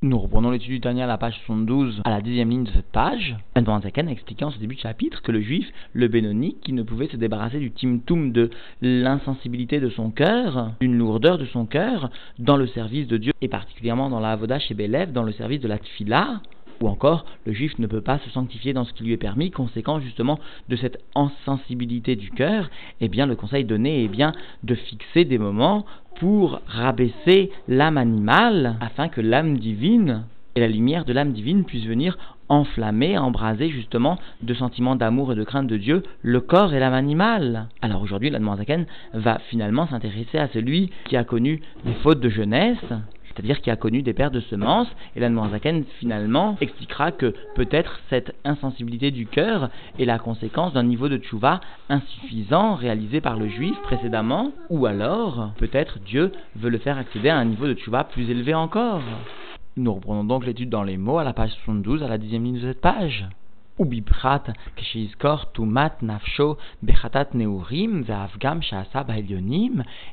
Nous reprenons l'étude du Tania à la page 72, à la dixième ligne de cette page. Zaken a expliqué en ce début de chapitre que le juif, le Bénoni, qui ne pouvait se débarrasser du timtum de l'insensibilité de son cœur, d'une lourdeur de son cœur, dans le service de Dieu, et particulièrement dans la Avoda chez Bélev, dans le service de la Tfila, ou encore, le juif ne peut pas se sanctifier dans ce qui lui est permis, conséquent justement de cette insensibilité du cœur, eh bien le conseil donné est bien de fixer des moments pour rabaisser l'âme animale, afin que l'âme divine et la lumière de l'âme divine puissent venir enflammer, embraser justement de sentiments d'amour et de crainte de Dieu le corps et l'âme animale. Alors aujourd'hui, la va finalement s'intéresser à celui qui a connu des fautes de jeunesse, c'est-à-dire qui a connu des pères de semences, et la Zaken finalement expliquera que peut-être cette insensibilité du cœur est la conséquence d'un niveau de tchouva insuffisant réalisé par le juif précédemment, ou alors peut-être Dieu veut le faire accéder à un niveau de tchouva plus élevé encore. Nous reprenons donc l'étude dans les mots à la page 72, à la dixième ligne de cette page neurim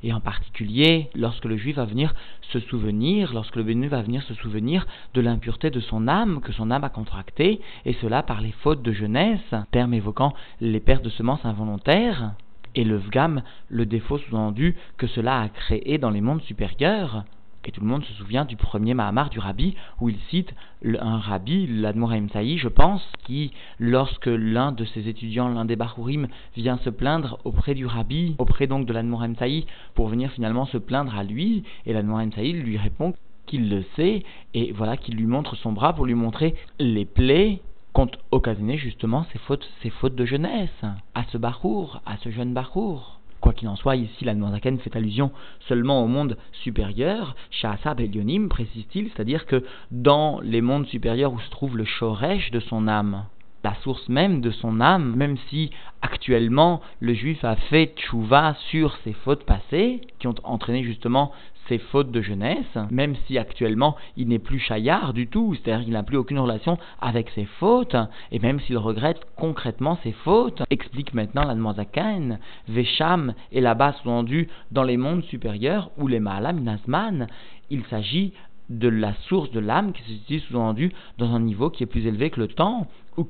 et en particulier lorsque le juif va venir se souvenir, lorsque le bénu va venir se souvenir de l'impureté de son âme que son âme a contractée, et cela par les fautes de jeunesse, terme évoquant les pertes de semences involontaires, et le vgam, le défaut sous-entendu que cela a créé dans les mondes supérieurs, et tout le monde se souvient du premier Mahamar du Rabbi, où il cite un Rabbi, l'Admoraim Saï, je pense, qui, lorsque l'un de ses étudiants, l'un des Bachurim, vient se plaindre auprès du Rabbi, auprès donc de l'Admoraim Saï, pour venir finalement se plaindre à lui, et l'Admoraim Saï lui répond qu'il le sait, et voilà qu'il lui montre son bras pour lui montrer les plaies qu'ont occasionné justement ces fautes, ces fautes de jeunesse, à ce Bachour, à ce jeune Bachour. Quoi qu'il en soit, ici la Zaken fait allusion seulement au monde supérieur, Shahasab Elionim, précise-t-il, c'est-à-dire que dans les mondes supérieurs où se trouve le Shoresh de son âme, la source même de son âme, même si actuellement le juif a fait tchouva sur ses fautes passées, qui ont entraîné justement ses fautes de jeunesse, même si actuellement il n'est plus chaillard du tout, c'est-à-dire qu'il n'a plus aucune relation avec ses fautes, et même s'il regrette concrètement ses fautes, explique maintenant la Zaken, Vesham est là-bas sous-entendu dans les mondes supérieurs, où les Nazman, il s'agit de la source de l'âme qui se situe sous-entendu dans un niveau qui est plus élevé que le temps, ou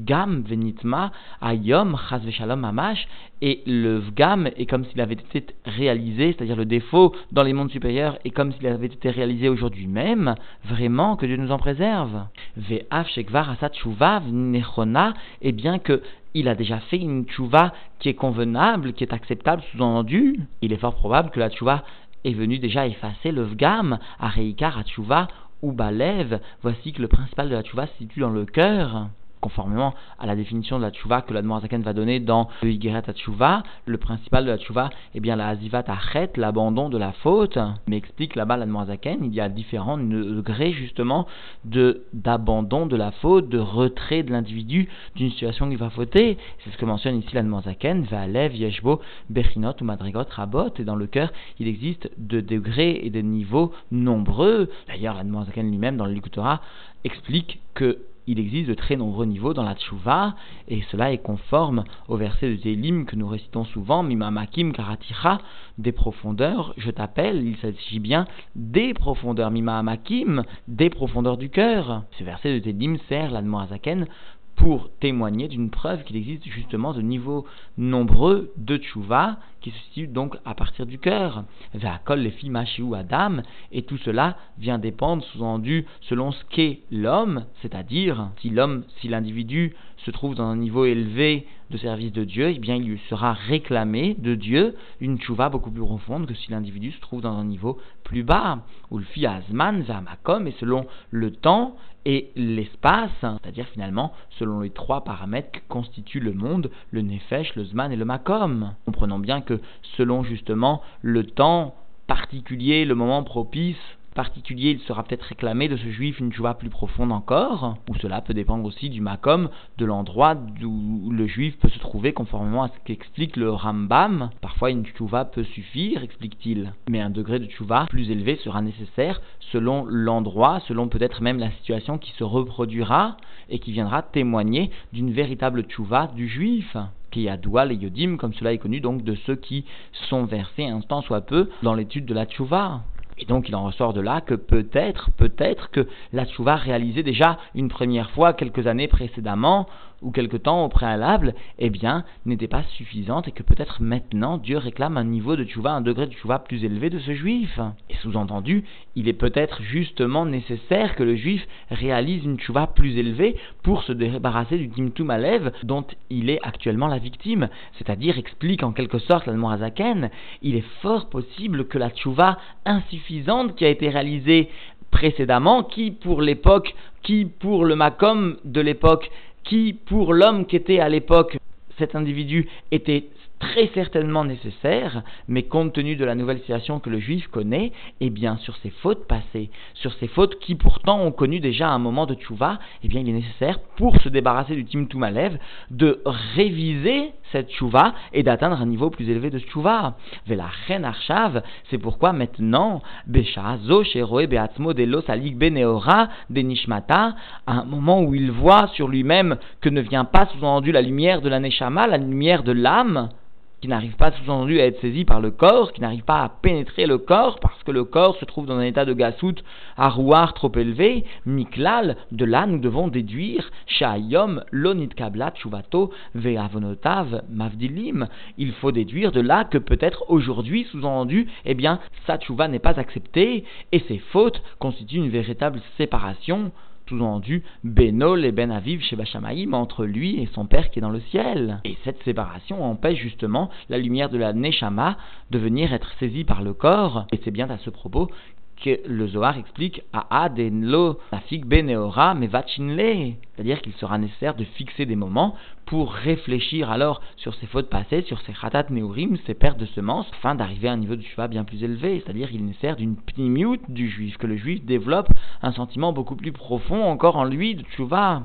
Gam, Venitma, Ayom, Amash, et le Vgam est comme s'il avait été réalisé, c'est-à-dire le défaut dans les mondes supérieurs est comme s'il avait été réalisé aujourd'hui même, vraiment que Dieu nous en préserve. Ve'af Shekvar Asat Nechona, et bien que il a déjà fait une tchouva qui est convenable, qui est acceptable, sous-entendu, il est fort probable que la tchouva est venue déjà effacer le Vgam, à Reikar, ou Balev, voici que le principal de la tchouva se situe dans le cœur conformément à la définition de la tchouva que l'Admorazaken va donner dans le Higeret tchouva, le principal de la tchouva est bien la Azivat Achet, l'abandon de la faute. Mais explique là-bas l'Admorazaken, il y a différents degrés justement de d'abandon de la faute, de retrait de l'individu d'une situation qui va fauter. C'est ce que mentionne ici l'Admorazaken, Valev, Yeshbo, Bechinot ou Madrigot, Rabot, et dans le cœur, il existe de degrés et de niveaux nombreux. D'ailleurs, l'Admorazaken lui-même, dans le explique que il existe de très nombreux niveaux dans la tchouva, et cela est conforme au verset de Télim que nous récitons souvent, Mimamakim Karaticha, des profondeurs, je t'appelle, il s'agit bien des profondeurs, Mimamakim, des profondeurs du cœur. Ce verset de Télim sert l'Admoazaken pour témoigner d'une preuve qu'il existe justement de niveaux nombreux de tchouva qui se situent donc à partir du cœur. Ve'akol les ou Adam, et tout cela vient dépendre, sous-entendu, selon ce qu'est l'homme, c'est-à-dire si l'homme, si l'individu se trouve dans un niveau élevé de service de Dieu, eh bien il lui sera réclamé de Dieu une tchouva beaucoup plus profonde que si l'individu se trouve dans un niveau plus bas, où le fi azman makom, et selon le temps et l'espace, c'est-à-dire finalement selon les trois paramètres qui constituent le monde, le nefesh, le zman et le makom. Comprenons bien que selon justement le temps particulier, le moment propice, particulier, il sera peut-être réclamé de ce juif une tchouva plus profonde encore, ou cela peut dépendre aussi du makom, de l'endroit où le juif peut se trouver conformément à ce qu'explique le Rambam. Parfois une tchouva peut suffire, explique-t-il, mais un degré de tchouva plus élevé sera nécessaire selon l'endroit, selon peut-être même la situation qui se reproduira et qui viendra témoigner d'une véritable tchouva du juif qui a doual et yodim, comme cela est connu donc de ceux qui sont versés un temps soit peu dans l'étude de la tchouva. Et donc il en ressort de là que peut-être, peut-être que la tchouva réalisée déjà une première fois quelques années précédemment ou quelque temps au préalable, eh bien, n'était pas suffisante et que peut-être maintenant Dieu réclame un niveau de tchouva, un degré de tchouva plus élevé de ce juif. Et sous-entendu, il est peut-être justement nécessaire que le juif réalise une tchouva plus élevée pour se débarrasser du timtum alev dont il est actuellement la victime. C'est-à-dire, explique en quelque sorte l'Admorazaken, il est fort possible que la tchouva insuffisante qui a été réalisée précédemment, qui pour l'époque, qui pour le Macom de l'époque qui, pour l'homme qui était à l'époque cet individu, était très certainement nécessaire, mais compte tenu de la nouvelle situation que le juif connaît, eh bien, sur ses fautes passées, sur ses fautes qui pourtant ont connu déjà un moment de tchouva, eh bien, il est nécessaire, pour se débarrasser du timtum alev, de réviser cette tchouva et d'atteindre un niveau plus élevé de tchouva. Vela arshav, c'est pourquoi maintenant, besha zo sheroe beatzmo de salig beneora de nishmata, à un moment où il voit sur lui-même que ne vient pas sous-entendu la lumière de la neshama, la lumière de l'âme, qui n'arrive pas sous-entendu à être saisi par le corps, qui n'arrive pas à pénétrer le corps, parce que le corps se trouve dans un état de gasout à rouard trop élevé, miklal, de là nous devons déduire, shayom lonit kablat ve'avonotav mavdilim, il faut déduire de là que peut-être aujourd'hui, sous-entendu, eh bien, sa n'est pas acceptée, et ses fautes constituent une véritable séparation sous-entendu Benol et Ben Aviv chez Bachamaïm entre lui et son père qui est dans le ciel. Et cette séparation empêche justement la lumière de la Neshama de venir être saisie par le corps. Et c'est bien à ce propos que le Zohar explique à Adenlo Nafik Beneora Mevachinle. C'est-à-dire qu'il sera nécessaire de fixer des moments pour réfléchir alors sur ses fautes passées, sur ses khatat neurim, ses pertes de semences, afin d'arriver à un niveau de shua bien plus élevé. C'est-à-dire qu'il est nécessaire d'une pnimiut du juif, que le juif développe un sentiment beaucoup plus profond encore en lui de tshuva.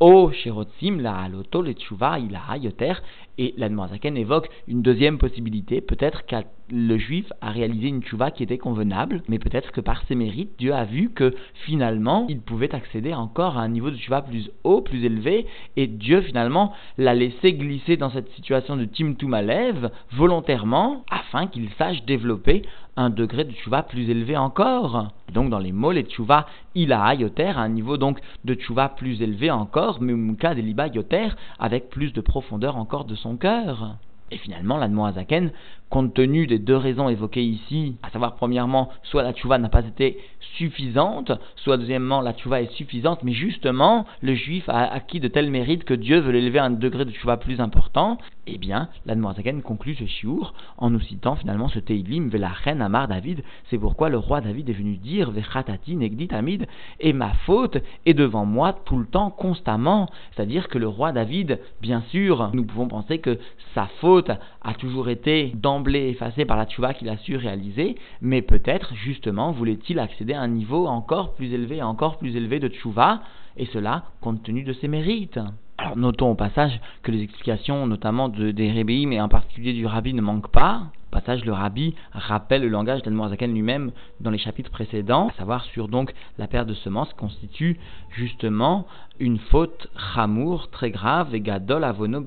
O Sherotzim la haloto le tshuva il a yoter et l'Admorazaken évoque une deuxième possibilité, peut-être que le juif a réalisé une tchouva qui était convenable, mais peut-être que par ses mérites, Dieu a vu que finalement, il pouvait accéder encore à un niveau de tchouva plus haut, plus élevé, et Dieu finalement l'a laissé glisser dans cette situation de Timtum Alev volontairement, afin qu'il sache développer un degré de tchouva plus élevé encore. donc dans les mots, les tchouva il a yoter, à un niveau donc de tchouva plus élevé encore, mumuka deliba yoter, avec plus de profondeur encore de son cœur. Et finalement, l'Admoazaken, compte tenu des deux raisons évoquées ici, à savoir premièrement, soit la tchouva n'a pas été suffisante, soit deuxièmement, la tchouva est suffisante, mais justement, le juif a acquis de tels mérites que Dieu veut l'élever à un degré de tchouva plus important, eh bien, l'Admoazaken conclut ce chiour en nous citant finalement ce Teilim, Velachen Amar David, c'est pourquoi le roi David est venu dire, Vechatati Negdit Amid, et ma faute est devant moi tout le temps, constamment, c'est-à-dire que le roi David, bien sûr, nous pouvons penser que sa faute a toujours été d'emblée effacée par la tchouva qu'il a su réaliser, mais peut-être justement voulait-il accéder à un niveau encore plus élevé, encore plus élevé de tchouva, et cela compte tenu de ses mérites. Alors notons au passage que les explications, notamment de, des rébéim et en particulier du rabbi, ne manquent pas. Passage, le rabbi rappelle le langage d'Admorazaken lui-même dans les chapitres précédents, à savoir sur donc la perte de semences constitue justement une faute chamour très grave et gadol avono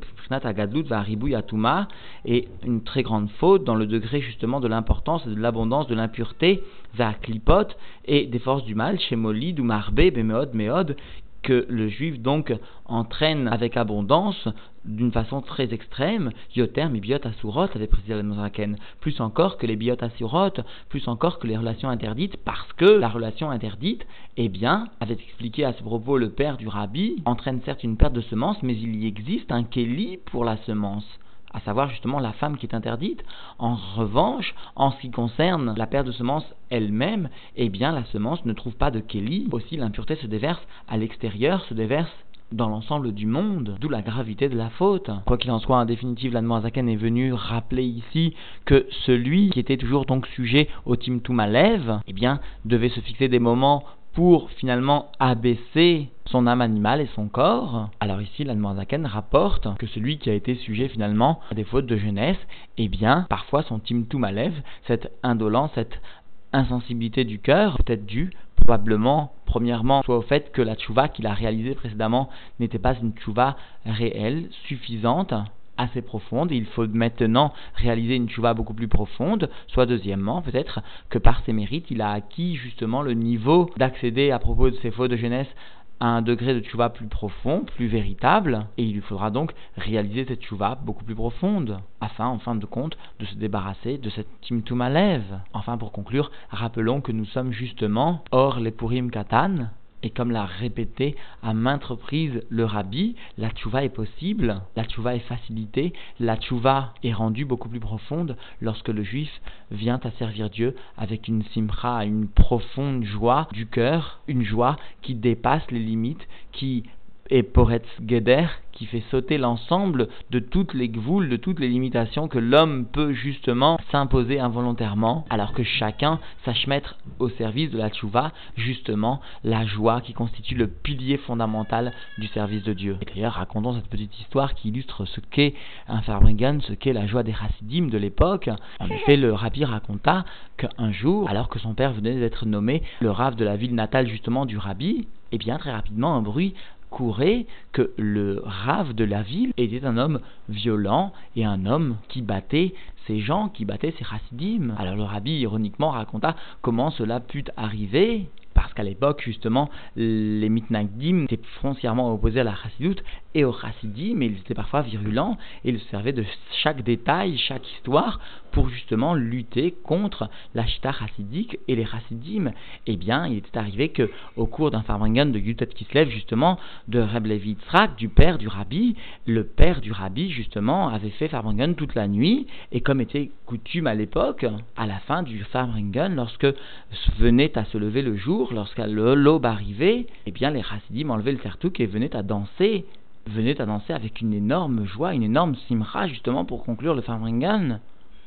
yatuma et une très grande faute dans le degré justement de l'importance et de l'abondance de l'impureté vers clipot et des forces du mal chez Molid ou bemeod meod que le juif donc entraîne avec abondance d'une façon très extrême, yoter mi biot asurot, avait précisé la plus encore que les biot asurot, plus encore que les relations interdites, parce que la relation interdite, eh bien, avait expliqué à ce propos le père du rabbi, entraîne certes une perte de semence, mais il y existe un kéli pour la semence à savoir justement la femme qui est interdite. En revanche, en ce qui concerne la perte de semence elle-même, eh bien la semence ne trouve pas de Kelly. Aussi l'impureté se déverse à l'extérieur, se déverse dans l'ensemble du monde, d'où la gravité de la faute. Quoi qu'il en soit, en définitive, l'Admoazaken est venu rappeler ici que celui qui était toujours donc sujet au Timtum Alev, eh bien, devait se fixer des moments pour finalement abaisser son âme animale et son corps. Alors ici, l'Anmoazaken rapporte que celui qui a été sujet finalement à des fautes de jeunesse, eh bien, parfois son timtum malève, cette indolence, cette insensibilité du cœur, peut-être due probablement, premièrement, soit au fait que la tchouva qu'il a réalisée précédemment n'était pas une tchouva réelle, suffisante, assez profonde, il faut maintenant réaliser une tchouva beaucoup plus profonde, soit deuxièmement, peut-être que par ses mérites, il a acquis justement le niveau d'accéder à propos de ses fautes de jeunesse à un degré de tchouva plus profond, plus véritable, et il lui faudra donc réaliser cette tchouva beaucoup plus profonde, afin, en fin de compte, de se débarrasser de cette timtum Enfin, pour conclure, rappelons que nous sommes justement hors les purim katan, et comme l'a répété à maintes reprises le rabbi, la tchouva est possible, la tchouva est facilitée, la tchouva est rendue beaucoup plus profonde lorsque le juif vient à servir Dieu avec une simcha, une profonde joie du cœur, une joie qui dépasse les limites, qui est Poretz Geder, qui fait sauter l'ensemble de toutes les gvoules, de toutes les limitations que l'homme peut justement s'imposer involontairement, alors que chacun sache mettre au service de la tchouva justement la joie qui constitue le pilier fondamental du service de Dieu. Et d'ailleurs, racontons cette petite histoire qui illustre ce qu'est un Farbringen, ce qu'est la joie des chassidim de l'époque. En effet, le rabbi raconta qu'un jour, alors que son père venait d'être nommé le rave de la ville natale justement du rabbi, eh bien très rapidement un bruit courait que le rave de la ville était un homme violent et un homme qui battait ces gens, qui battaient ses chassidim. Alors le rabbi ironiquement raconta comment cela put arriver parce qu'à l'époque, justement, les mitnagdim étaient foncièrement opposés à la chassidoute et au chassidim, mais ils étaient parfois virulents et ils se servaient de chaque détail, chaque histoire pour justement lutter contre la chita chassidique et les chassidim. Eh bien, il était arrivé que au cours d'un farbringen de Yutet Kislev, justement, de Reb Levi du père du rabbi, le père du rabbi, justement, avait fait farbringen toute la nuit et comme était coutume à l'époque, à la fin du farbringen, lorsque venait à se lever le jour, lorsque l'aube arrivait, eh bien les chassidim enlevaient le sertouk et venaient à danser, venaient à danser avec une énorme joie, une énorme simra justement pour conclure le Farmringan.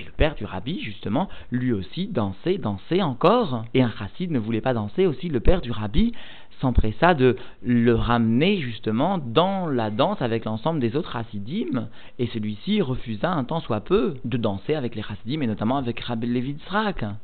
Le père du rabbi, justement, lui aussi dansait, dansait encore. Et un chassid ne voulait pas danser aussi. Le père du rabbi s'empressa de le ramener justement dans la danse avec l'ensemble des autres chassidim, et celui-ci refusa un tant soit peu de danser avec les chassidim, et notamment avec Rabbi Levi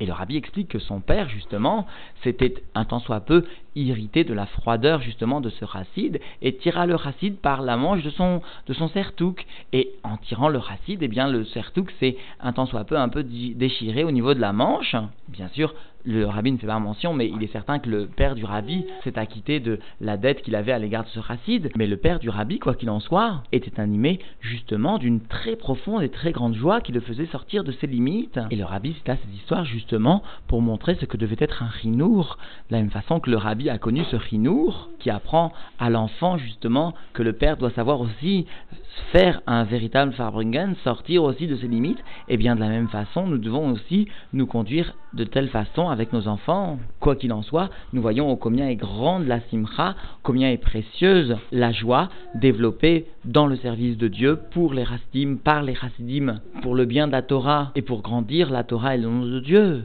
Et le rabbi explique que son père, justement, s'était un tant soit peu irrité de la froideur justement de ce chassid, et tira le chassid par la manche de son, de son sertouk. Et en tirant le chassid, eh bien le sertouk s'est un tant soit peu un peu déchiré au niveau de la manche. Bien sûr, le rabbi ne fait pas mention, mais il est certain que le père du rabbi s'est acquitté de la dette qu'il avait à l'égard de ce chassid. Mais le père du rabbi, quoi qu'il en soit, était animé justement d'une très profonde et très grande joie qui le faisait sortir de ses limites. Et le rabbi cita cette histoire justement pour montrer ce que devait être un rinour, de la même façon que le rabbi a connu ce rinour qui apprend à l'enfant justement que le père doit savoir aussi faire un véritable Farbringen, sortir aussi de ses limites, et bien de la même façon, nous devons aussi nous conduire de telle façon avec nos enfants. Quoi qu'il en soit, nous voyons combien est grande la simcha, combien est précieuse la joie développée dans le service de Dieu pour les chassidim, par les chassidim, pour le bien de la Torah et pour grandir la Torah et le nom de Dieu.